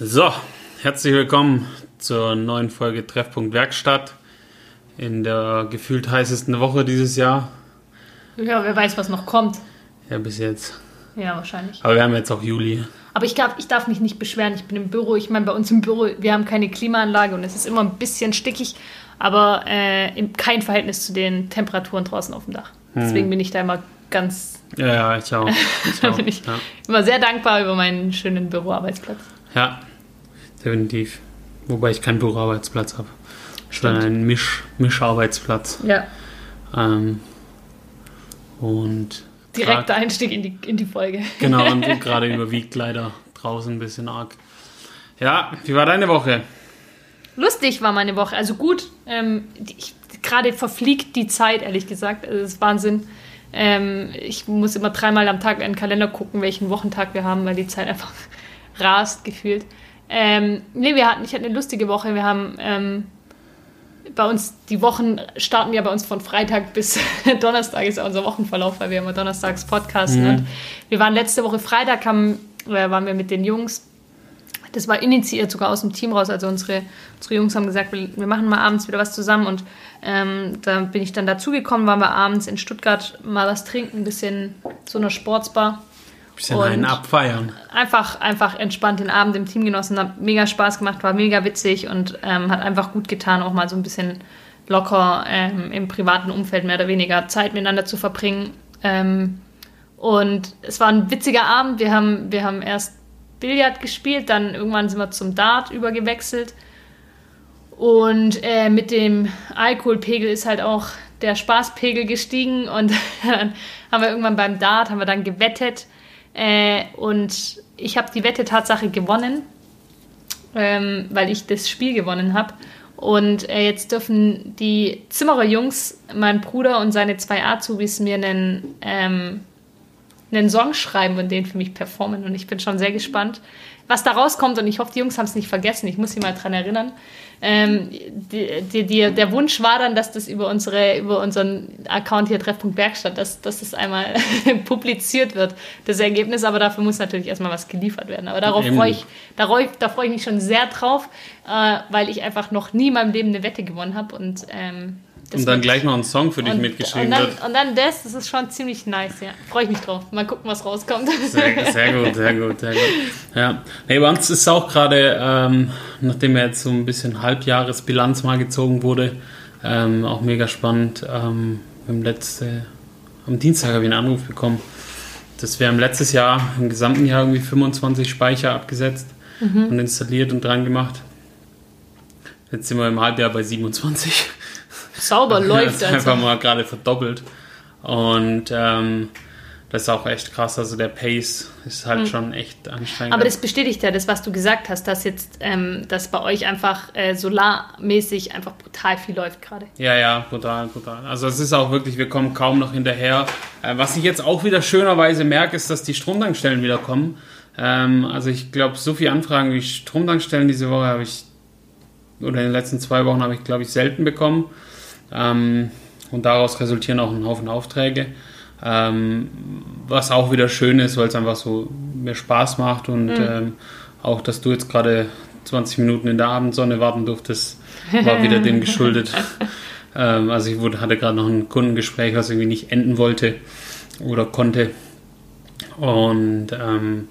So, herzlich willkommen zur neuen Folge Treffpunkt Werkstatt in der gefühlt heißesten Woche dieses Jahr. Ja, wer weiß, was noch kommt. Ja, bis jetzt. Ja, wahrscheinlich. Aber wir haben jetzt auch Juli. Aber ich glaube, ich darf mich nicht beschweren. Ich bin im Büro. Ich meine, bei uns im Büro, wir haben keine Klimaanlage und es ist immer ein bisschen stickig, aber äh, in kein Verhältnis zu den Temperaturen draußen auf dem Dach. Deswegen bin ich da immer ganz. Ja, ja, ich auch. Ich da auch. bin ich ja. immer sehr dankbar über meinen schönen Büroarbeitsplatz. Ja, definitiv. Wobei ich keinen Büroarbeitsplatz habe. Sondern einen Misch, Mischarbeitsplatz. Ja, Ähm, und direkter Einstieg in die, in die Folge. Genau, und gerade überwiegt leider draußen ein bisschen arg. Ja, wie war deine Woche? Lustig war meine Woche. Also gut, ähm, gerade verfliegt die Zeit, ehrlich gesagt. Also das ist Wahnsinn. Ähm, ich muss immer dreimal am Tag in den Kalender gucken, welchen Wochentag wir haben, weil die Zeit einfach rast gefühlt. Ähm, nee, wir hatten, ich hatte eine lustige Woche. Wir haben ähm, bei uns, die Wochen starten ja bei uns von Freitag bis Donnerstag ist ja unser Wochenverlauf, weil wir immer donnerstags podcasten. Und wir waren letzte Woche Freitag, haben, äh, waren wir mit den Jungs das war initiiert sogar aus dem Team raus. Also unsere, unsere Jungs haben gesagt, wir, wir machen mal abends wieder was zusammen. Und ähm, da bin ich dann dazugekommen, waren wir abends in Stuttgart mal was trinken, ein bisschen so einer Sportsbar. Bisschen Und- einen abfeiern. Einfach, einfach entspannt den Abend im Team genossen, hat mega Spaß gemacht, war mega witzig und ähm, hat einfach gut getan, auch mal so ein bisschen locker ähm, im privaten Umfeld mehr oder weniger Zeit miteinander zu verbringen. Ähm, und es war ein witziger Abend. Wir haben, wir haben erst Billard gespielt, dann irgendwann sind wir zum Dart übergewechselt. Und äh, mit dem Alkoholpegel ist halt auch der Spaßpegel gestiegen und dann haben wir irgendwann beim Dart, haben wir dann gewettet äh, und ich habe die Wette Tatsache gewonnen, ähm, weil ich das Spiel gewonnen habe. Und äh, jetzt dürfen die Zimmerer Jungs, mein Bruder und seine zwei Azubis mir einen, ähm, einen Song schreiben und den für mich performen. Und ich bin schon sehr gespannt, was da rauskommt. Und ich hoffe, die Jungs haben es nicht vergessen. Ich muss sie mal dran erinnern. Ähm, die, die, die, der Wunsch war dann, dass das über, unsere, über unseren Account hier Treffpunkt Werkstatt, dass, dass das einmal publiziert wird, das Ergebnis. Aber dafür muss natürlich erstmal was geliefert werden. Aber darauf freue ich, darauf, da freue ich mich schon sehr drauf, äh, weil ich einfach noch nie in meinem Leben eine Wette gewonnen habe. Und, ähm, Und dann gleich noch ein Song für dich und, mitgeschrieben und dann, wird. Und dann das, das ist schon ziemlich nice, ja. Freue ich mich drauf. Mal gucken, was rauskommt. Sehr, sehr gut, sehr gut, sehr gut. Ja, nee, bei uns ist auch gerade, ähm, nachdem ja jetzt so ein bisschen Halbjahresbilanz mal gezogen wurde, ähm, auch mega spannend. Ähm, haben letzte, am Dienstag habe ich einen Anruf bekommen, dass wir haben letztes Jahr, im gesamten Jahr irgendwie 25 Speicher abgesetzt und installiert und dran gemacht. Jetzt sind wir im Halbjahr bei 27. Sauber Das läuft ist einfach also. mal gerade verdoppelt. Und ähm, das ist auch echt krass. Also der Pace ist halt schon echt anstrengend. Aber das bestätigt ja das, was du gesagt hast, dass jetzt, ähm, dass bei euch einfach äh, solarmäßig einfach brutal viel läuft gerade. ja, ja, brutal, brutal. Also es ist auch wirklich, wir kommen kaum noch hinterher. Äh, was ich jetzt auch wieder schönerweise merke, ist, dass die Stromtankstellen wieder kommen. Ähm, also ich glaube, so viele Anfragen wie Stromtankstellen diese Woche habe ich, oder in den letzten zwei Wochen habe ich, glaube ich, selten bekommen. Ähm, und daraus resultieren auch ein Haufen Aufträge. Ähm, was auch wieder schön ist, weil es einfach so mehr Spaß macht und ähm, auch, dass du jetzt gerade 20 Minuten in der Abendsonne warten durftest, war wieder dem geschuldet. ähm, also ich wurde, hatte gerade noch ein Kundengespräch, was irgendwie nicht enden wollte oder konnte. Und ähm,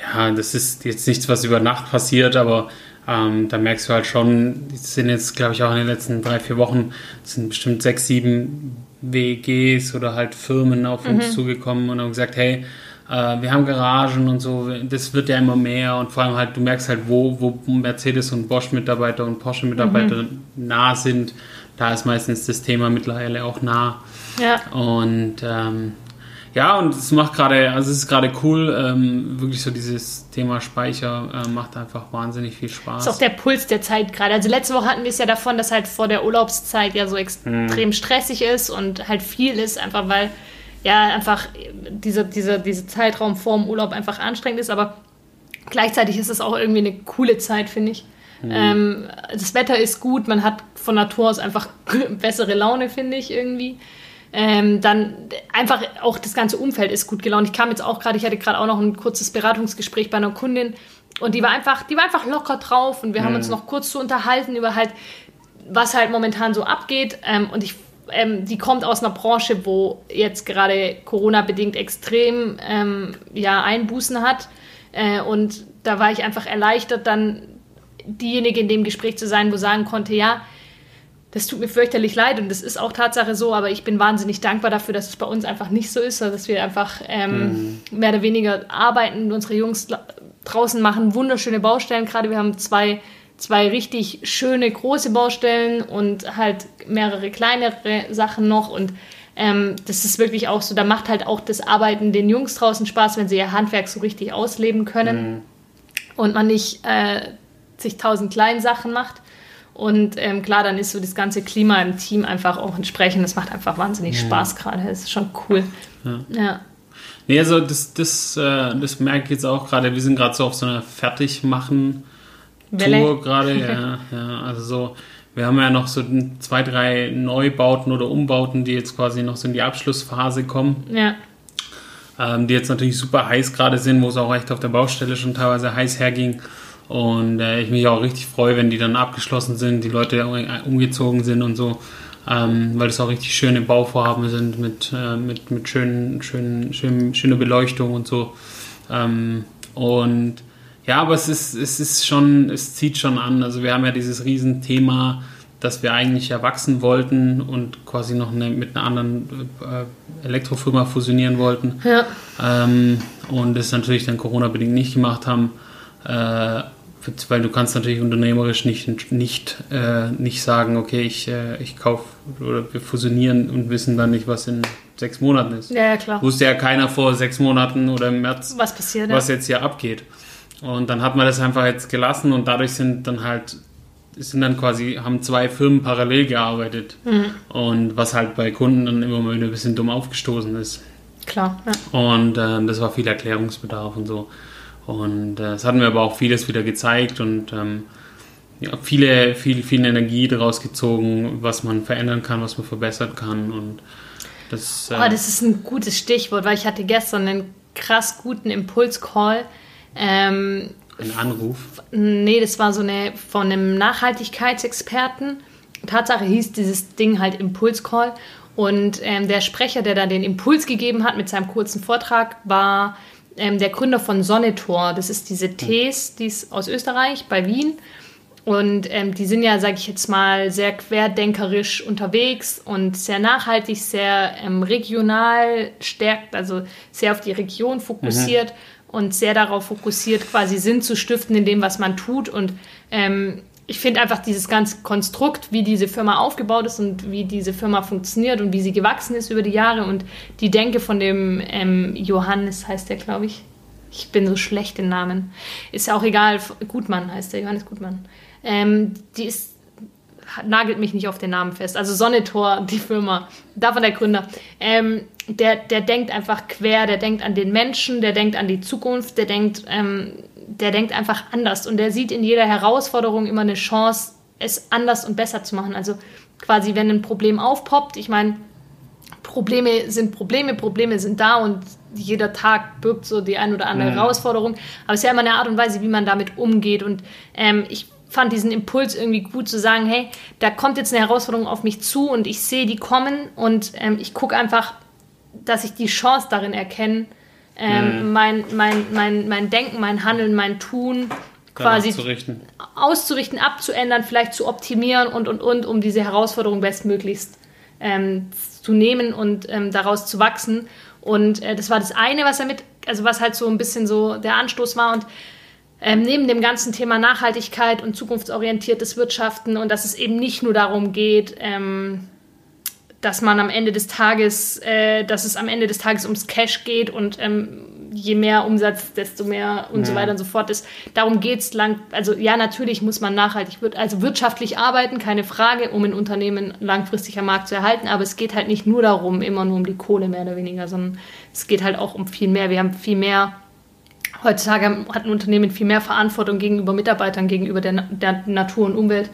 ja, das ist jetzt nichts, was über Nacht passiert, aber ähm, da merkst du halt schon, es sind jetzt, glaube ich, auch in den letzten drei, vier Wochen, es sind bestimmt sechs, sieben WGs oder halt Firmen auf uns zugekommen und haben gesagt, hey, äh, wir haben Garagen und so, das wird ja immer mehr und vor allem halt, du merkst halt, wo, wo Mercedes und Bosch-Mitarbeiter und Porsche-Mitarbeiter nah sind, da ist meistens das Thema mittlerweile auch nah. Ja. Und ähm, ja, und es macht gerade, also es ist gerade cool, ähm, wirklich so dieses Thema Speicher äh, macht einfach wahnsinnig viel Spaß. ist auch der Puls der Zeit gerade. Also letzte Woche hatten wir es ja davon, dass halt vor der Urlaubszeit ja so extrem stressig ist und halt viel ist, einfach weil ja einfach dieser, dieser, dieser Zeitraum vor dem Urlaub einfach anstrengend ist, aber gleichzeitig ist es auch irgendwie eine coole Zeit, finde ich. Ähm, das Wetter ist gut, man hat von Natur aus einfach bessere Laune, finde ich irgendwie. Ähm, dann einfach auch das ganze Umfeld ist gut gelaunt. Ich kam jetzt auch gerade, ich hatte gerade auch noch ein kurzes Beratungsgespräch bei einer Kundin, und die war einfach, die war einfach locker drauf und wir haben uns noch kurz zu unterhalten über halt, was halt momentan so abgeht. Ähm, und ich, ähm, die kommt aus einer Branche, wo jetzt gerade Corona-bedingt extrem ähm, ja, Einbußen hat. Äh, und da war ich einfach erleichtert, dann diejenige in dem Gespräch zu sein, wo sagen konnte, ja, das tut mir fürchterlich leid und das ist auch Tatsache so, aber ich bin wahnsinnig dankbar dafür, dass es bei uns einfach nicht so ist, dass wir einfach ähm, mhm. mehr oder weniger arbeiten. Unsere Jungs draußen machen wunderschöne Baustellen. Gerade wir haben zwei, zwei richtig schöne große Baustellen und halt mehrere kleinere Sachen noch und ähm, das ist wirklich auch so, da macht halt auch das Arbeiten den Jungs draußen Spaß, wenn sie ihr Handwerk so richtig ausleben können mhm. und man nicht äh, zigtausend kleinen Sachen macht. Und ähm, klar, dann ist so das ganze Klima im Team einfach auch entsprechend. Das macht einfach wahnsinnig mhm. Spaß gerade. Das ist schon cool. Ja. ja. Nee, also das, das, äh, das merke ich jetzt auch gerade. Wir sind gerade so auf so einer Fertigmachen-Tour gerade. Ja, ja, also so. Wir haben ja noch so zwei, drei Neubauten oder Umbauten, die jetzt quasi noch so in die Abschlussphase kommen. Ja. Ähm, die jetzt natürlich super heiß gerade sind, wo es auch echt auf der Baustelle schon teilweise heiß herging. Und äh, ich mich auch richtig freue, wenn die dann abgeschlossen sind, die Leute umgezogen sind und so, ähm, weil das auch richtig schöne Bauvorhaben sind mit, äh, mit, mit schönen, schönen, schön, schöner Beleuchtung und so. Ähm, und ja, aber es ist, es ist schon, es zieht schon an. Also wir haben ja dieses Riesenthema, dass wir eigentlich erwachsen wollten und quasi noch eine, mit einer anderen äh, Elektrofirma fusionieren wollten. Ja. Ähm, und das natürlich dann Corona-bedingt nicht gemacht haben. Äh, weil du kannst natürlich unternehmerisch nicht, nicht, äh, nicht sagen, okay, ich, äh, ich kaufe oder wir fusionieren und wissen dann nicht, was in sechs Monaten ist. Ja, ja, klar. Wusste ja keiner vor sechs Monaten oder im März, was passiert, was jetzt hier abgeht. Und dann hat man das einfach jetzt gelassen und dadurch sind dann halt sind dann quasi, haben zwei Firmen parallel gearbeitet. Mhm. Und was halt bei Kunden dann immer mal wieder ein bisschen dumm aufgestoßen ist. Klar, ja. Und äh, das war viel Erklärungsbedarf und so. Und äh, es hat mir aber auch vieles wieder gezeigt und ähm, ja, viele, viel, viel Energie daraus gezogen, was man verändern kann, was man verbessern kann. Und das, äh oh, das ist ein gutes Stichwort, weil ich hatte gestern einen krass guten Impulscall. Ähm, ein Anruf? Nee, das war so eine von einem Nachhaltigkeitsexperten. Tatsache hieß dieses Ding halt Impulscall. Und ähm, der Sprecher, der da den Impuls gegeben hat mit seinem kurzen Vortrag, war ähm, der Gründer von Sonnetor. Das ist diese Tees, die ist aus Österreich, bei Wien. Und ähm, die sind ja, sage ich jetzt mal, sehr querdenkerisch unterwegs und sehr nachhaltig, sehr ähm, regional stärkt, also sehr auf die Region fokussiert mhm. und sehr darauf fokussiert, quasi Sinn zu stiften in dem, was man tut. Und ähm, ich finde einfach dieses ganze Konstrukt, wie diese Firma aufgebaut ist und wie diese Firma funktioniert und wie sie gewachsen ist über die Jahre und die Denke von dem ähm, Johannes heißt der, glaube ich. Ich bin so schlecht in Namen. Ist ja auch egal. Gutmann heißt der, Johannes Gutmann. Ähm, die ist nagelt mich nicht auf den Namen fest. Also Sonnetor, die Firma, davon der Gründer. Ähm, der, der denkt einfach quer, der denkt an den Menschen, der denkt an die Zukunft, der denkt ähm, der denkt einfach anders und der sieht in jeder Herausforderung immer eine Chance, es anders und besser zu machen. Also quasi, wenn ein Problem aufpoppt, ich meine, Probleme sind Probleme, Probleme sind da und jeder Tag birgt so die ein oder andere mhm. Herausforderung. Aber es ist ja immer eine Art und Weise, wie man damit umgeht. Und ähm, ich fand diesen Impuls irgendwie gut zu sagen, hey, da kommt jetzt eine Herausforderung auf mich zu und ich sehe die kommen und ähm, ich gucke einfach, dass ich die Chance darin erkenne, ähm, mhm. mein, mein, mein, mein Denken, mein Handeln, mein Tun quasi auszurichten. auszurichten, abzuändern, vielleicht zu optimieren und, und, und, um diese Herausforderung bestmöglichst ähm, zu nehmen und ähm, daraus zu wachsen. Und äh, das war das eine, was er mit, also was halt so ein bisschen so der Anstoß war. Und ähm, neben dem ganzen Thema Nachhaltigkeit und zukunftsorientiertes Wirtschaften und dass es eben nicht nur darum geht, ähm, dass man am Ende des Tages, äh, dass es am Ende des Tages ums Cash geht und ähm, je mehr Umsatz, desto mehr und ja. so weiter und so fort ist. Darum geht es lang. Also ja, natürlich muss man nachhaltig, also wirtschaftlich arbeiten, keine Frage, um ein Unternehmen langfristig am Markt zu erhalten. Aber es geht halt nicht nur darum, immer nur um die Kohle mehr oder weniger, sondern es geht halt auch um viel mehr. Wir haben viel mehr Heutzutage hat ein Unternehmen viel mehr Verantwortung gegenüber Mitarbeitern, gegenüber der, der Natur und Umwelt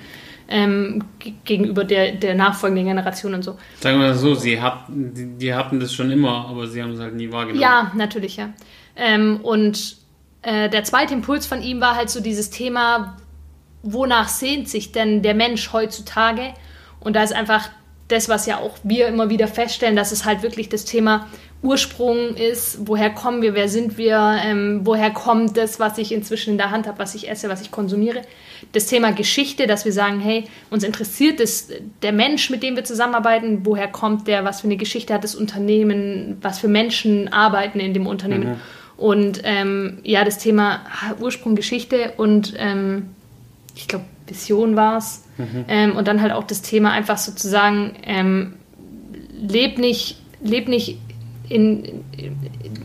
ähm, gegenüber der, der nachfolgenden Generation und so. Sagen wir mal so, sie hat, die, die, hatten das schon immer, aber sie haben es halt nie wahrgenommen. Ja, natürlich, ja. Ähm, und äh, der zweite Impuls von ihm war halt so dieses Thema, wonach sehnt sich denn der Mensch heutzutage? Und da ist einfach das, was ja auch wir immer wieder feststellen, dass es halt wirklich das Thema Ursprung ist, woher kommen wir, wer sind wir, ähm, woher kommt das, was ich inzwischen in der Hand habe, was ich esse, was ich konsumiere. Das Thema Geschichte, dass wir sagen, hey, uns interessiert das, der Mensch, mit dem wir zusammenarbeiten, woher kommt der, was für eine Geschichte hat das Unternehmen, was für Menschen arbeiten in dem Unternehmen. Mhm. Und ähm, ja, das Thema Ursprung, Geschichte und ähm, ich glaube, Vision war es. Mhm. Ähm, und dann halt auch das Thema einfach sozusagen, ähm, leb nicht, leb nicht in,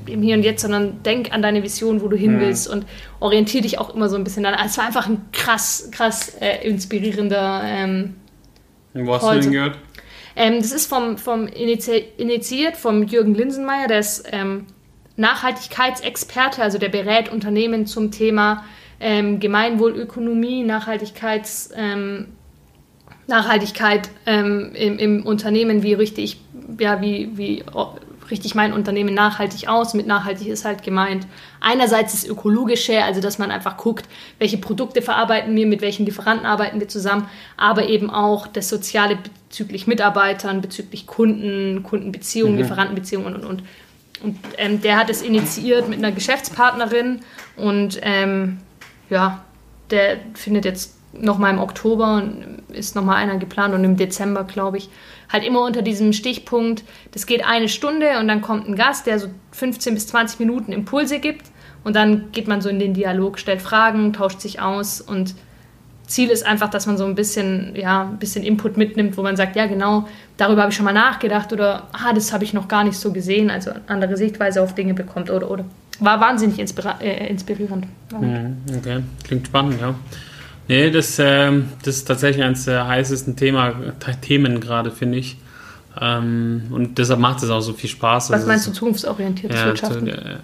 im Hier und Jetzt, sondern denk an deine Vision, wo du hin willst und orientiere dich auch immer so ein bisschen daran. Also es war einfach ein krass, krass äh, inspirierender. Ähm, wo hast du den gehört? Ähm, das ist vom, vom Inizi initiiert vom Jürgen Linsenmeier, der ist ähm, Nachhaltigkeitsexperte, also der berät Unternehmen zum Thema ähm, Gemeinwohlökonomie, Nachhaltigkeits, ähm, Nachhaltigkeit ähm, im, im, Unternehmen, wie richte ich, ja, wie, wie richte ich mein Unternehmen nachhaltig aus. Mit nachhaltig ist halt gemeint einerseits das Ökologische, also dass man einfach guckt, welche Produkte verarbeiten wir, mit welchen Lieferanten arbeiten wir zusammen, aber eben auch das Soziale bezüglich Mitarbeitern, bezüglich Kunden, Kundenbeziehungen, mhm. Lieferantenbeziehungen und, und, und. Und ähm, der hat es initiiert mit einer Geschäftspartnerin und ähm, ja, der findet jetzt nochmal im Oktober ist nochmal einer geplant und im Dezember, glaube ich, halt immer unter diesem Stichpunkt, das geht eine Stunde und dann kommt ein Gast, der so 15 bis 20 Minuten Impulse gibt und dann geht man so in den Dialog, stellt Fragen, tauscht sich aus und Ziel ist einfach, dass man so ein bisschen, ja, ein bisschen Input mitnimmt, wo man sagt, ja genau, darüber habe ich schon mal nachgedacht oder ah, das habe ich noch gar nicht so gesehen, also andere Sichtweise auf Dinge bekommt oder oder. War wahnsinnig inspira äh, inspirierend. Mhm, okay, klingt spannend, ja. Nee, das, äh, das ist tatsächlich eines der heißesten Thema, Themen gerade, finde ich. Ähm, und deshalb macht es auch so viel Spaß. Was also meinst du, zukunftsorientiertes ja, Wirtschaften? Äh,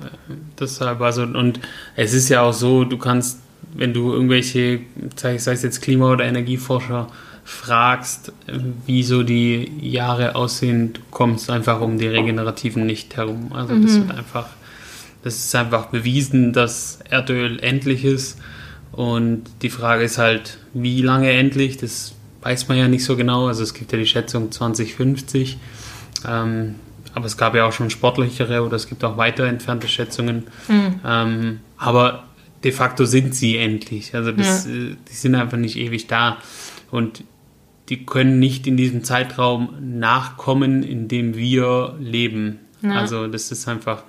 deshalb, also, und es ist ja auch so, du kannst, wenn du irgendwelche, sei es jetzt Klima- oder Energieforscher, fragst, wie so die Jahre aussehen, du kommst einfach um die Regenerativen nicht herum. Also das mhm. wird einfach, das ist einfach bewiesen, dass Erdöl endlich ist und die Frage ist halt, wie lange endlich? Das weiß man ja nicht so genau. Also es gibt ja die Schätzung 2050. Ähm, aber es gab ja auch schon sportlichere oder es gibt auch weiter entfernte Schätzungen. Mhm. Ähm, aber de facto sind sie endlich. Also das, ja. Äh, die sind einfach nicht ewig da. Und die können nicht in diesem Zeitraum nachkommen, in dem wir leben. Ja. Also das ist einfach.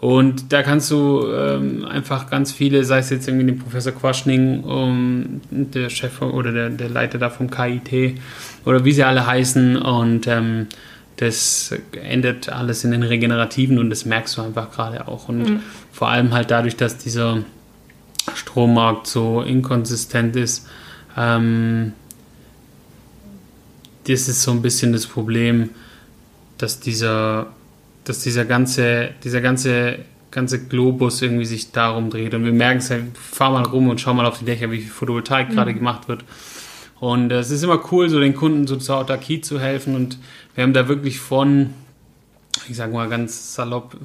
Und da kannst du ähm, einfach ganz viele, sei es jetzt irgendwie den Professor Quaschning, um, der Chef oder der, der Leiter da vom KIT oder wie sie alle heißen und ähm, das endet alles in den Regenerativen und das merkst du einfach gerade auch. Und mhm. vor allem halt dadurch, dass dieser Strommarkt so inkonsistent ist, ähm, das ist so ein bisschen das Problem, dass dieser dass dieser ganze, dieser ganze, ganze Globus irgendwie sich darum dreht. Und wir merken es ja, fahr mal rum und schau mal auf die Dächer, wie viel Photovoltaik mhm. gerade gemacht wird. Und es ist immer cool, so den Kunden so zur Autarkie zu helfen. Und wir haben da wirklich von, ich sag mal ganz salopp,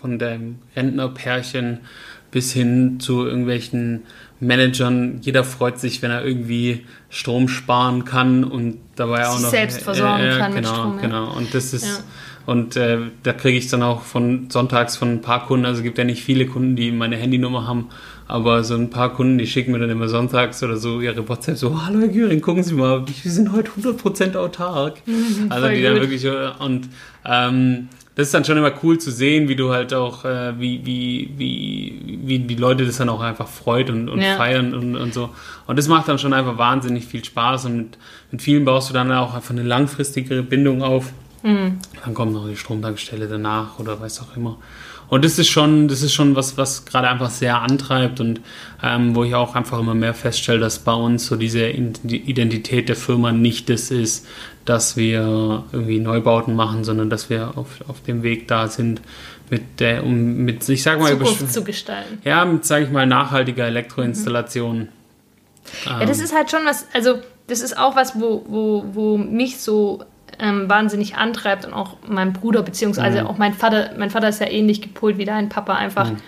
von dem Rentnerpärchen bis hin zu irgendwelchen Managern. Jeder freut sich, wenn er irgendwie Strom sparen kann und dabei auch noch selbst versorgen äh, äh, kann genau, mit Strom. Genau, und das ist ja. Und äh, da kriege ich dann auch von sonntags von ein paar Kunden, also es gibt ja nicht viele Kunden, die meine Handynummer haben, aber so ein paar Kunden, die schicken mir dann immer sonntags oder so ihre WhatsApp so, hallo Herr Güring, gucken Sie mal, wir sind heute 100% autark. Mhm, also die dann wirklich, äh, und ähm, das ist dann schon immer cool zu sehen, wie du halt auch, äh, wie, wie, wie, wie die Leute das dann auch einfach freut und, und ja. feiern und, und so. Und das macht dann schon einfach wahnsinnig viel Spaß und mit, mit vielen baust du dann auch einfach eine langfristigere Bindung auf. Mhm. Dann kommt noch die Stromtankstelle danach oder weiß auch immer. Und das ist schon, das ist schon was, was gerade einfach sehr antreibt und ähm, wo ich auch einfach immer mehr feststelle, dass bei uns so diese Identität der Firma nicht das ist, dass wir irgendwie Neubauten machen, sondern dass wir auf, auf dem Weg da sind, mit der, um mit, ich sag mal, Zukunft zu gestalten. Ja, mit, sage ich mal, nachhaltiger Elektroinstallation. Mhm. Ja, das ist halt schon was, also das ist auch was, wo, wo, wo mich so ähm, wahnsinnig antreibt und auch mein Bruder, beziehungsweise mhm. auch mein Vater, mein Vater ist ja ähnlich gepolt wie dein Papa, einfach mhm.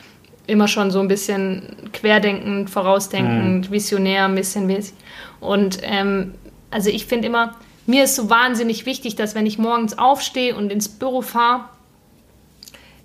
immer schon so ein bisschen querdenkend, vorausdenkend, mhm. visionär, ein bisschen mäßig. Und ähm, also ich finde immer, mir ist so wahnsinnig wichtig, dass wenn ich morgens aufstehe und ins Büro fahre,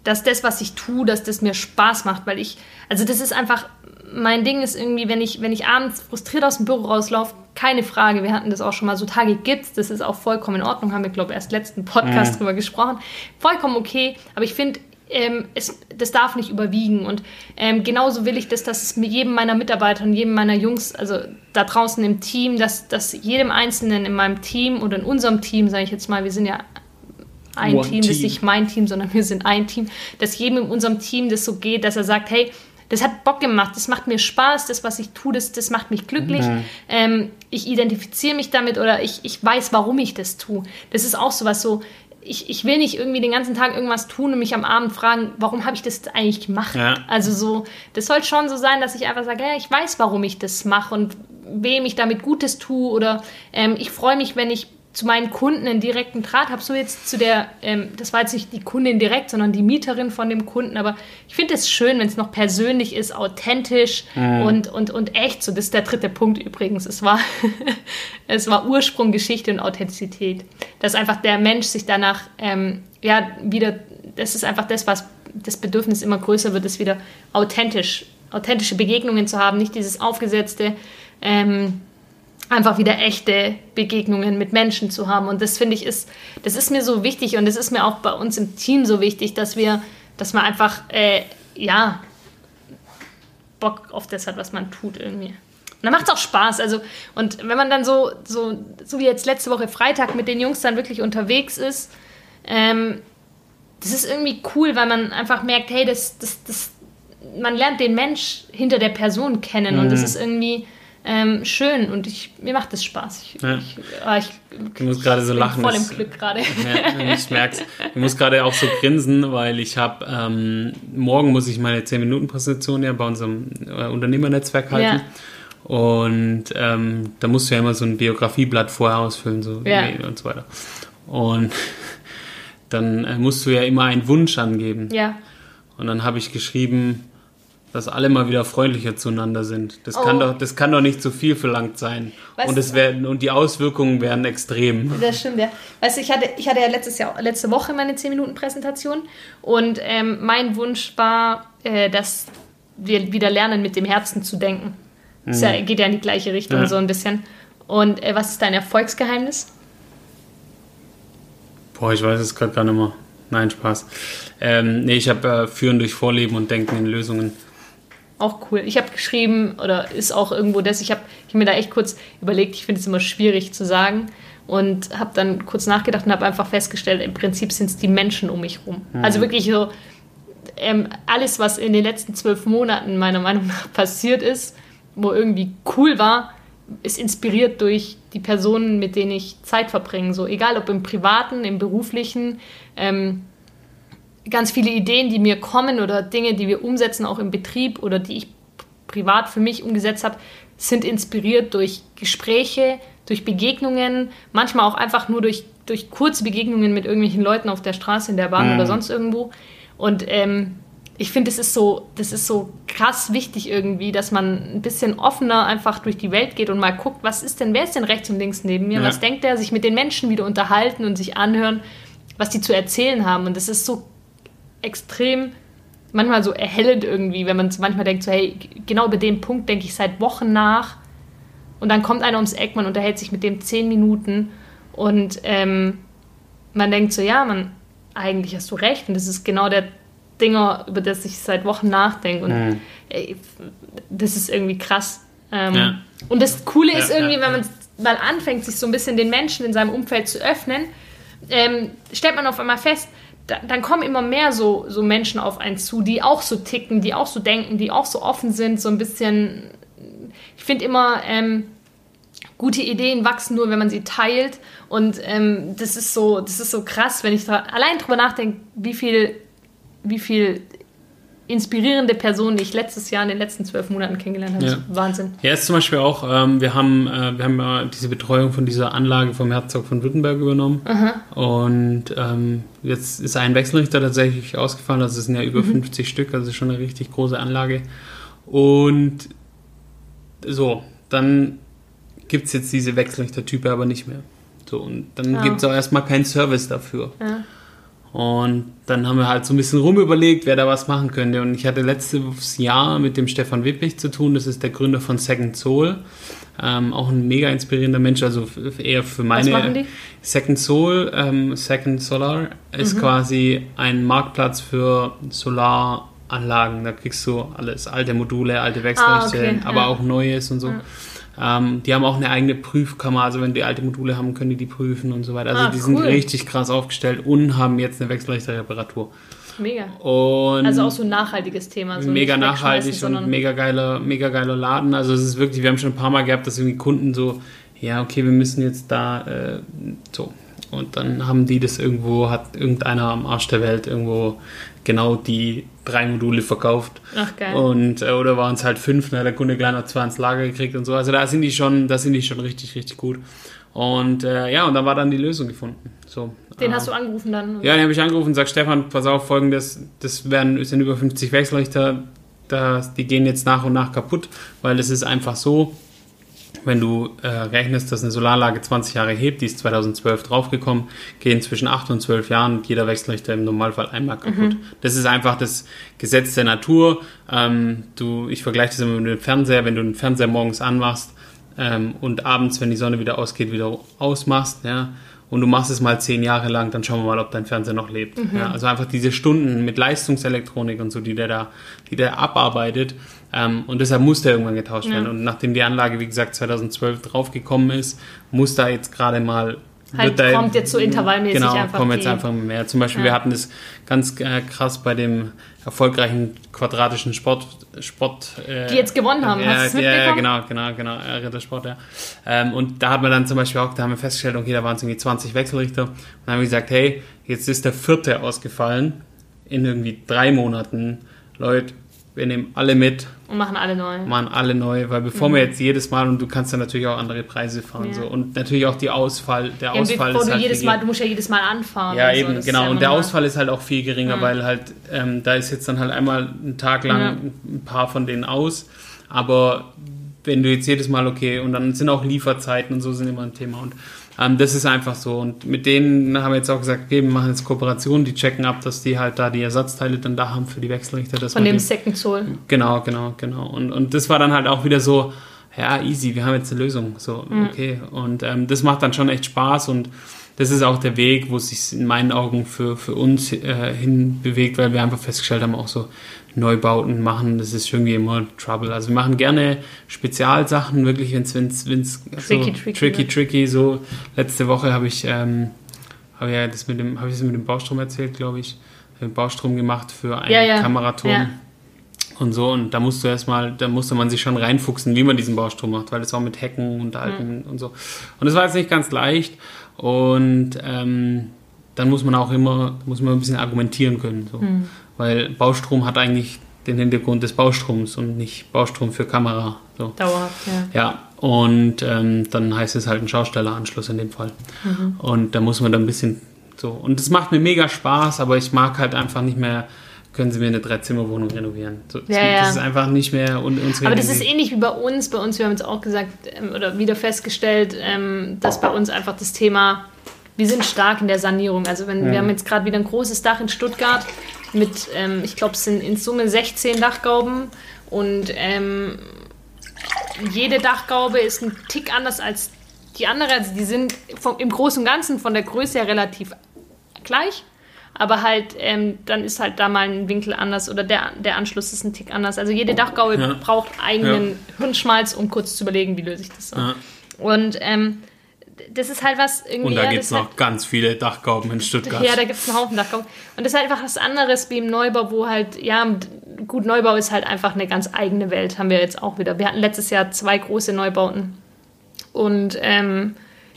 dass das, was ich tue, dass das mir Spaß macht, weil ich, also das ist einfach, mein Ding ist irgendwie, wenn ich, wenn ich abends frustriert aus dem Büro rauslaufe, keine Frage, wir hatten das auch schon mal, so Tage gibt's, das ist auch vollkommen in Ordnung, haben wir, glaube ich, erst letzten Podcast mhm. drüber gesprochen, vollkommen okay, aber ich finde, ähm, es, das darf nicht überwiegen. Und ähm, genauso will ich das, dass es mit jedem meiner Mitarbeiter und jedem meiner Jungs, also da draußen im Team, dass, dass jedem Einzelnen in meinem Team oder in unserem Team, sage ich jetzt mal, wir sind ja ein Team, Team, das ist nicht mein Team, sondern wir sind ein Team, dass jedem in unserem Team das so geht, dass er sagt, hey, das hat Bock gemacht, das macht mir Spaß, das, was ich tue, das, das macht mich glücklich. Mhm. Ähm, ich identifiziere mich damit oder ich, ich weiß, warum ich das tue. Das ist auch so was so, ich, ich will nicht irgendwie den ganzen Tag irgendwas tun und mich am Abend fragen, warum habe ich das eigentlich gemacht? Ja. Also so, das soll schon so sein, dass ich einfach sage, ja, ich weiß, warum ich das mache und wem ich damit Gutes tue oder ähm, ich freue mich, wenn ich zu meinen Kunden einen direkten Draht habe. So jetzt zu der, ähm, das war jetzt nicht die Kundin direkt, sondern die Mieterin von dem Kunden. Aber ich finde es schön, wenn es noch persönlich ist, authentisch mhm. und, und, und echt. So, das ist der dritte Punkt übrigens. Es war, es war Ursprung, Geschichte und Authentizität. Dass einfach der Mensch sich danach, ähm, ja, wieder, das ist einfach das, was das Bedürfnis immer größer wird, ist wieder authentisch, authentische Begegnungen zu haben, nicht dieses aufgesetzte, ähm, einfach wieder echte Begegnungen mit Menschen zu haben. Und das finde ich ist, das ist mir so wichtig und das ist mir auch bei uns im Team so wichtig, dass wir, dass man einfach, äh, ja, Bock auf das hat, was man tut irgendwie. Und dann macht es auch Spaß. Also, und wenn man dann so, so, so wie jetzt letzte Woche Freitag mit den Jungs dann wirklich unterwegs ist, ähm, das ist irgendwie cool, weil man einfach merkt, hey, das, das, das, man lernt den Mensch hinter der Person kennen mhm. und das ist irgendwie, ähm, schön und ich, mir macht es Spaß. Ich, ja. ich, ah, ich, ich muss gerade so lachen. Voll im Glück gerade. Ja, ich merke. Ich muss gerade auch so grinsen, weil ich habe, ähm, morgen muss ich meine 10-Minuten-Präsentation ja bei unserem äh, Unternehmernetzwerk halten. Ja. Und ähm, da musst du ja immer so ein Biografieblatt vorher ausfüllen so und so weiter. Und dann äh, musst du ja immer einen Wunsch angeben. Ja. Und dann habe ich geschrieben, dass alle mal wieder freundlicher zueinander sind. Das, oh. kann, doch, das kann doch nicht zu viel verlangt sein. Weißt und, es werden, und die Auswirkungen werden extrem. Das stimmt, ja. Weißt du, ich hatte, ich hatte ja letztes Jahr, letzte Woche meine 10-Minuten-Präsentation und ähm, mein Wunsch war, äh, dass wir wieder lernen, mit dem Herzen zu denken. Das mhm. ja, geht ja in die gleiche Richtung ja. so ein bisschen. Und äh, was ist dein Erfolgsgeheimnis? Boah, ich weiß es gerade gar nicht mehr. Nein, Spaß. Ähm, nee, ich habe äh, Führen durch Vorleben und Denken in Lösungen. Auch cool. Ich habe geschrieben, oder ist auch irgendwo das, ich habe hab mir da echt kurz überlegt, ich finde es immer schwierig zu sagen und habe dann kurz nachgedacht und habe einfach festgestellt, im Prinzip sind es die Menschen um mich rum. Mhm. Also wirklich so, ähm, alles, was in den letzten zwölf Monaten meiner Meinung nach passiert ist, wo irgendwie cool war, ist inspiriert durch die Personen, mit denen ich Zeit verbringe. So egal ob im privaten, im beruflichen, ähm, ganz viele Ideen, die mir kommen oder Dinge, die wir umsetzen, auch im Betrieb oder die ich privat für mich umgesetzt habe, sind inspiriert durch Gespräche, durch Begegnungen, manchmal auch einfach nur durch, durch kurze Begegnungen mit irgendwelchen Leuten auf der Straße, in der Bahn mhm. oder sonst irgendwo. Und ähm, ich finde, das ist so, das ist so krass wichtig irgendwie, dass man ein bisschen offener einfach durch die Welt geht und mal guckt, was ist denn, wer ist denn rechts und links neben mir? Ja. Was denkt der? Sich mit den Menschen wieder unterhalten und sich anhören, was die zu erzählen haben. Und das ist so extrem manchmal so erhellend irgendwie, wenn man manchmal denkt, so, hey, genau über den Punkt denke ich seit Wochen nach. Und dann kommt einer ums Eck, man unterhält sich mit dem zehn Minuten und ähm, man denkt so, ja, man, eigentlich hast du recht. Und das ist genau der Dinger, über das ich seit Wochen nachdenke. Und mhm. ey, das ist irgendwie krass. Ähm, ja. Und das Coole ja, ist irgendwie, ja, wenn man mal anfängt, sich so ein bisschen den Menschen in seinem Umfeld zu öffnen, ähm, stellt man auf einmal fest, da, dann kommen immer mehr so, so Menschen auf einen zu, die auch so ticken, die auch so denken, die auch so offen sind, so ein bisschen. Ich finde immer, ähm, gute Ideen wachsen nur, wenn man sie teilt. Und ähm, das ist so, das ist so krass, wenn ich allein drüber nachdenke, wie viel, wie viel inspirierende Person, die ich letztes Jahr in den letzten zwölf Monaten kennengelernt habe. Ja. Wahnsinn. Er ist zum Beispiel auch, ähm, wir haben, äh, wir haben ja diese Betreuung von dieser Anlage vom Herzog von Württemberg übernommen. Und ähm, jetzt ist ein Wechselrichter tatsächlich ausgefallen, also es sind ja über 50 Stück, also schon eine richtig große Anlage. Und so, dann gibt es jetzt diese Wechselrichtertype aber nicht mehr. So, und dann Ah. gibt es auch erstmal keinen Service dafür. Ja. Und dann haben wir halt so ein bisschen rumüberlegt, wer da was machen könnte. Und ich hatte letztes Jahr mit dem Stefan Wippich zu tun. Das ist der Gründer von Second Soul. Ähm, auch ein mega inspirierender Mensch, also eher für meine. Second Soul, ähm, Second Solar ist quasi ein Marktplatz für Solaranlagen. Da kriegst du alles, alte Module, alte Wechselrichter, okay, aber ja. auch Neues und so. Ähm, die haben auch eine eigene Prüfkammer, also wenn die alte Module haben, können die die prüfen und so weiter. Also Ah, die sind cool. richtig krass aufgestellt und haben jetzt eine Wechselrichterreparatur. Mega. Und Also auch so ein nachhaltiges Thema. So mega nachhaltig und mega geiler, mega geiler Laden. Also es ist wirklich, wir haben schon ein paar Mal gehabt, dass irgendwie Kunden so, ja, okay, wir müssen jetzt da äh, so. Und dann haben die das irgendwo, hat irgendeiner am Arsch der Welt irgendwo genau die drei Module verkauft. Ach geil. Und äh, oder waren es halt fünf, hat der Kunde noch zwei ins Lager gekriegt und so. Also da sind die schon, da sind die schon richtig, richtig gut. Und äh, ja, und dann war dann die Lösung gefunden. So, Den äh, hast du angerufen dann? ja, den habe ich angerufen und sag Stefan, pass auf, folgendes, das werden, sind über 50 Wechselrichter, das, die gehen jetzt nach und nach kaputt, weil es ist einfach so, wenn du äh, rechnest, dass eine Solaranlage 20 Jahre hebt, die ist 2012 draufgekommen, gehen zwischen 8 und 12 Jahren jeder Wechselrichter im Normalfall einmal kaputt. Das ist einfach das Gesetz der Natur. Ähm, du, ich vergleiche das immer mit dem Fernseher, wenn du den Fernseher morgens anmachst ähm, und abends, wenn die Sonne wieder ausgeht, wieder ausmachst, ja, und du machst es mal zehn Jahre lang, dann schauen wir mal, ob dein Fernseher noch lebt. Ja, also einfach diese Stunden mit Leistungselektronik und so, die der da, die der abarbeitet. Ähm, und deshalb muss der irgendwann getauscht werden. Und nachdem die Anlage, wie gesagt, 2012 draufgekommen ist, muss da jetzt gerade mal Halt da- kommt jetzt so intervallmäßig genau, einfach kommen jetzt einfach mehr. Zum Beispiel, Ja. wir hatten das ganz äh, krass bei dem erfolgreichen quadratischen Sport. Sport äh, Die jetzt gewonnen haben. Ja, Hast du ja, genau, genau, genau, äh, Rittersport, ja. Ähm, und da hat man dann zum Beispiel auch, da haben wir festgestellt, okay, da waren es irgendwie 20 Wechselrichter. Und dann haben wir gesagt, hey, jetzt ist der vierte ausgefallen in irgendwie drei Monaten. Leute, wir nehmen alle mit, Und machen alle neu. machen alle neu, weil bevor wir jetzt jedes Mal, und du kannst dann natürlich auch andere Preise fahren, Mhm. Ja. so. Und natürlich auch die Ausfall, der Ja, Ausfall bevor ist du halt jedes Mal, du musst ja jedes Mal anfahren. ja, so, eben, ist genau. ja und der. Ausfall ist halt auch viel geringer, weil halt, ähm, da ist jetzt dann halt einmal einen Tag lang ein paar von denen aus. Aber wenn du jetzt jedes Mal, okay, und dann sind auch Lieferzeiten und so sind immer ein Thema. Und ähm, das ist einfach so. Und mit denen haben wir jetzt auch gesagt, okay, wir machen jetzt Kooperationen, die checken ab, dass die halt da die Ersatzteile dann da haben für die Wechselrichter. dass Von dem die- Second Soul. Genau, genau, genau. Und, und das war dann halt auch wieder so, ja, easy, wir haben jetzt eine Lösung. So, okay. Und ähm, das macht dann schon echt Spaß und das ist auch der Weg, wo es sich in meinen Augen für, für uns äh, hin bewegt, weil wir einfach festgestellt haben, auch so Neubauten machen, das ist irgendwie immer Trouble. Also wir machen gerne Spezialsachen, wirklich, wenn es wenn's, wenn's Tricky, so, tricky, tricky, ne? tricky, so letzte Woche habe ich, ähm, habe ja das mit dem, habe ich das mit dem Baustrom erzählt, glaube ich, den Baustrom gemacht für einen Ja, ja. Kameraturm Ja. und so. Und da musst du erstmal, da musste man sich schon reinfuchsen, wie man diesen Baustrom macht, weil das war mit Hecken und Alten und so. Und das war jetzt nicht ganz leicht. Und ähm, dann muss man auch immer, muss man ein bisschen argumentieren können. So. Weil Baustrom hat eigentlich den Hintergrund des Baustroms und nicht Baustrom für Kamera. So. Dauerhaft, ja. Ja, und ähm, dann heißt es halt ein Schaustelleranschluss in dem Fall. Mhm. Und da muss man dann ein bisschen so. Und es macht mir mega Spaß, aber ich mag halt einfach nicht mehr, können Sie mir eine Dreizimmerwohnung renovieren. So, das, Ja, ja. das ist einfach nicht mehr un unsere Aber das ist ähnlich wie bei uns. Bei uns, wir haben jetzt auch gesagt ähm, oder wieder festgestellt, ähm, dass bei uns einfach das Thema, wir sind stark in der Sanierung. Also wenn wir haben jetzt gerade wieder ein großes Dach in Stuttgart mit, ähm, ich glaube, es sind in Summe 16 Dachgauben und ähm, jede Dachgaube ist ein Tick anders als die andere. Also die sind vom, im Großen und Ganzen von der Größe her relativ gleich. Aber halt, ähm, dann ist halt da mal ein Winkel anders oder der, der Anschluss ist ein Tick anders. Also jede Dachgaube Ja. braucht eigenen Hirnschmalz, um kurz zu überlegen, wie löse ich das so. Ja. Und ähm, das ist halt was irgendwie. Und da ja, gibt es noch ganz viele Dachgauben in Stuttgart. ja, da gibt es einen Haufen Dachgauben. Und das ist halt einfach was anderes wie im Neubau, wo halt, ja, gut, Neubau ist halt einfach eine ganz eigene Welt, haben wir jetzt auch wieder. Wir hatten letztes Jahr zwei große Neubauten. Und ähm,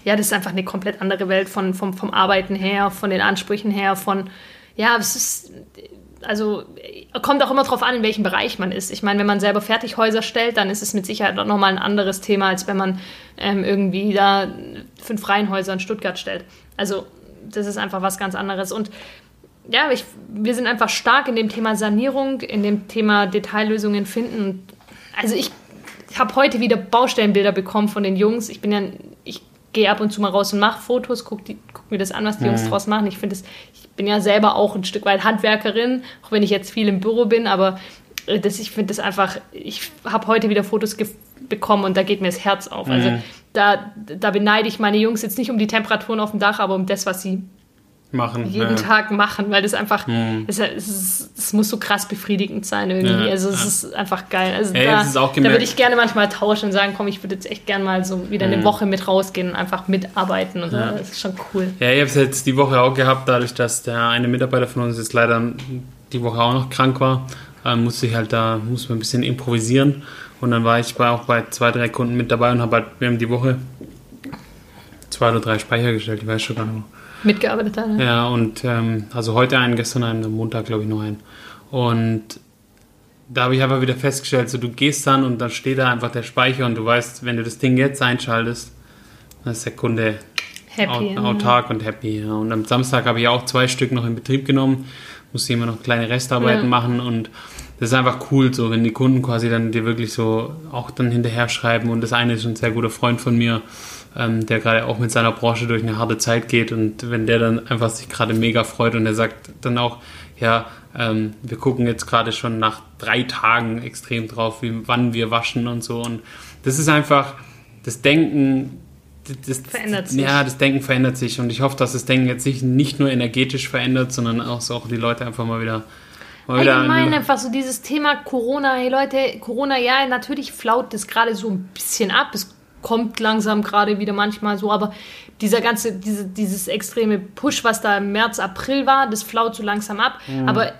ja, das ist einfach eine komplett andere Welt von, vom, vom Arbeiten her, von den Ansprüchen her, von, ja, es ist, also kommt auch immer darauf an, in welchem Bereich man ist. Ich meine, wenn man selber Fertighäuser stellt, dann ist es mit Sicherheit noch mal ein anderes Thema, als wenn man ähm, irgendwie da fünf Reihenhäuser in Stuttgart stellt. Also das ist einfach was ganz anderes. Und ja, ich, wir sind einfach stark in dem Thema Sanierung, in dem Thema Detaillösungen finden. Also ich habe heute wieder Baustellenbilder bekommen von den Jungs. Ich bin ja, ich gehe ab und zu mal raus und mache Fotos, gucke guck mir das an, was die Jungs mhm. draus machen. Ich finde es, ich bin ja selber auch ein Stück weit Handwerkerin, auch wenn ich jetzt viel im Büro bin, aber äh, das, ich finde das einfach, ich habe heute wieder Fotos bekommen und da geht mir das Herz auf. Also mhm. Also da, da beneide ich meine Jungs jetzt nicht um die Temperaturen auf dem Dach, aber um das, was sie machen, jeden ja. Tag machen, weil das einfach, mhm. es, es, es, muss so krass befriedigend sein irgendwie. Ja, also es ja. ist einfach geil. Also Ey, da, da würde ich gerne manchmal tauschen und sagen, komm, ich würde jetzt echt gerne mal so wieder eine mhm. Woche mit rausgehen und einfach mitarbeiten und so. Das ist schon cool. Ja, ich habe es jetzt die Woche auch gehabt, dadurch, dass der eine Mitarbeiter von uns jetzt leider die Woche auch noch krank war, äh, musste ich halt da, muss man ein bisschen improvisieren. Und dann war ich bei, auch bei zwei, drei Kunden mit dabei und habe halt, wir haben die Woche zwei oder drei Speicher gestellt, ich weiß schon gar nicht mehr mitgearbeitet hat. Ne? Ja, und ähm, also heute einen, gestern einen, am Montag glaube ich noch einen. Und da habe ich aber wieder festgestellt, so du gehst dann und dann steht da einfach der Speicher und du weißt, wenn du das Ding jetzt einschaltest, dann ist der Kunde happy, autark ja. und happy. Ja. Und am Samstag habe ich auch zwei Stück noch in Betrieb genommen, musste immer noch kleine Restarbeiten ja. machen und das ist einfach cool, so wenn die Kunden quasi dann dir wirklich so auch dann hinterher schreiben und das eine ist ein sehr guter Freund von mir, ähm, der gerade auch mit seiner Branche durch eine harte Zeit geht und wenn der dann einfach sich gerade mega freut und er sagt dann auch, ja, ähm, wir gucken jetzt gerade schon nach drei Tagen extrem drauf, wie, wann wir waschen und so und das ist einfach das Denken, das, verändert sich. Ja, das Denken verändert sich und ich hoffe, dass das Denken jetzt sich nicht nur energetisch verändert, sondern auch so auch die Leute einfach mal wieder Allgemein einfach so dieses Thema Corona, hey Leute, Corona, ja, natürlich flaut das gerade so ein bisschen ab. Es kommt langsam gerade wieder manchmal so, aber dieser ganze, diese, dieses extreme Push, was da im März, April war, das flaut so langsam ab. Mhm. Aber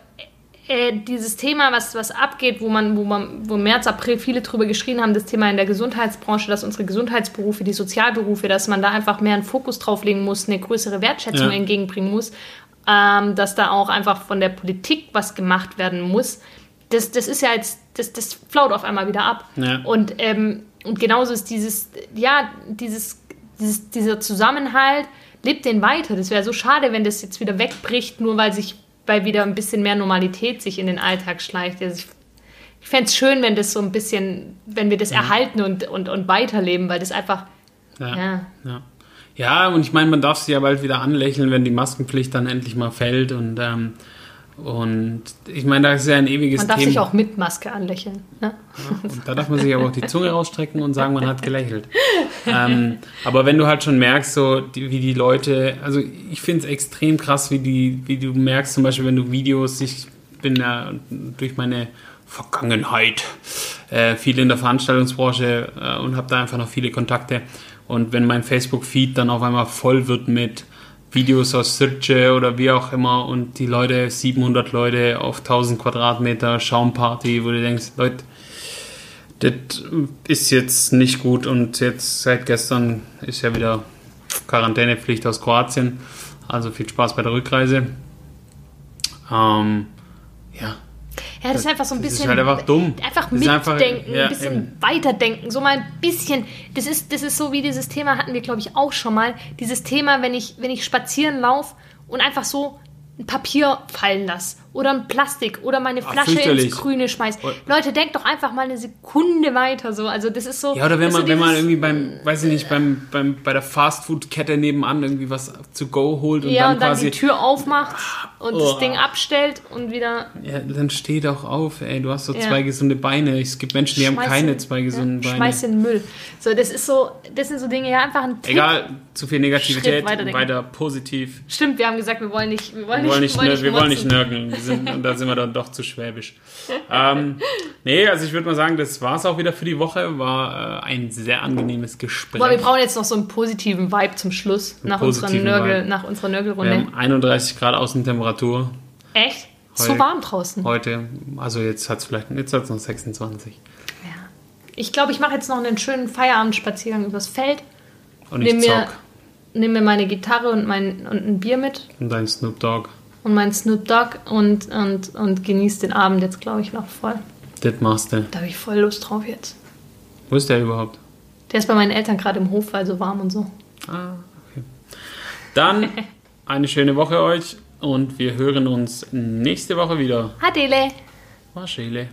äh, dieses Thema, was, was abgeht, wo man, wo man, wo März, April viele drüber geschrien haben, das Thema in der Gesundheitsbranche, dass unsere Gesundheitsberufe, die Sozialberufe, dass man da einfach mehr einen Fokus drauf legen muss, eine größere Wertschätzung ja. entgegenbringen muss, ähm, dass da auch einfach von der Politik was gemacht werden muss. Das, das ist ja jetzt, das, das flaut auf einmal wieder ab. Ja. Und ähm, und genauso ist dieses, ja, dieses, dieses, dieser Zusammenhalt, lebt den weiter. Das wäre so schade, wenn das jetzt wieder wegbricht, nur weil sich, weil wieder ein bisschen mehr Normalität sich in den Alltag schleicht. Also ich, ich fände es schön, wenn das so ein bisschen, wenn wir das ja. Mhm. erhalten und, und, und weiterleben, weil das einfach, ja. Ja, ja. ja und ich meine, man darf sie ja bald wieder anlächeln, wenn die Maskenpflicht dann endlich mal fällt und ähm, und ich meine, da ist ja ein ewiges Thema. Man darf Thema. sich auch mit Maske anlächeln. Ne? Ja, und da darf man sich aber auch die Zunge rausstrecken und sagen, man hat gelächelt. ähm, aber wenn du halt schon merkst, so die, wie die Leute, also ich finde es extrem krass, wie, die, wie du merkst, zum Beispiel, wenn du Videos, ich bin ja durch meine Vergangenheit äh, viel in der Veranstaltungsbranche äh, und habe da einfach noch viele Kontakte. Und wenn mein Facebook-Feed dann auf einmal voll wird mit Videos aus Sirce oder wie auch immer und die Leute, 700 Leute auf 1000 Quadratmeter Schaumparty, wo du denkst, Leute, das ist jetzt nicht gut und jetzt seit gestern ist ja wieder Quarantänepflicht aus Kroatien. Also viel Spaß bei der Rückreise. Ähm, ja, ja, das ist einfach so ein bisschen. Das ist halt einfach dumm. Einfach mitdenken, einfach, ja, ein bisschen eben. weiterdenken, so mal ein bisschen. Das ist, das ist so wie dieses Thema, hatten wir, glaube ich, auch schon mal. Dieses Thema, wenn ich, wenn ich spazieren laufe und einfach so ein Papier fallen lasse oder ein Plastik oder meine Flasche Ach, ins Grüne schmeißt. Leute, denkt doch einfach mal eine Sekunde weiter so. Also das ist so. Ja, oder wenn man, so wenn man irgendwie beim, weiß ich nicht, beim, beim, bei der Fastfood-Kette nebenan irgendwie was zu go holt und ja, dann und dann quasi die Tür aufmacht und oh. das Ding abstellt und wieder. Ja, dann steh doch auf, ey, du hast so ja. zwei gesunde Beine. Es gibt Menschen, die Schmeiß haben keine in, zwei gesunden ja, Beine. Schmeiß in den Müll. So, das ist so, das sind so Dinge, ja, einfach ein Tipp. Egal, zu viel Negativität, weiter positiv. Stimmt, wir haben gesagt, wir wollen nicht, wir wollen wir wollen nicht, wir wollen nicht nörgeln. und da sind wir dann doch zu schwäbisch. ähm, nee, also ich würde mal sagen, das war es auch wieder für die Woche. War äh, ein sehr angenehmes Gespräch. Aber wir brauchen jetzt noch so einen positiven Vibe zum Schluss, nach, unserer Nörgel, nach unserer Nörgelrunde. Wir haben 31 Grad Außentemperatur. Echt? Heute, so warm draußen. Heute, also jetzt hat es vielleicht jetzt hat's noch 26. Ja. Ich glaube, ich mache jetzt noch einen schönen Feierabendspaziergang übers Feld. Und ich nehm zock. Mir, nehme mir meine Gitarre und, mein, und ein Bier mit. Und dein Snoop Dogg. und meinen Snoop Dogg und, und, und genieße den Abend jetzt, glaube ich, noch voll. Das machst du. Da habe ich voll Lust drauf jetzt. Wo ist der überhaupt? Der ist bei meinen Eltern gerade im Hof, weil so warm und so. Ah, okay. Dann eine schöne Woche euch und wir hören uns nächste Woche wieder. Adele! War Schäle.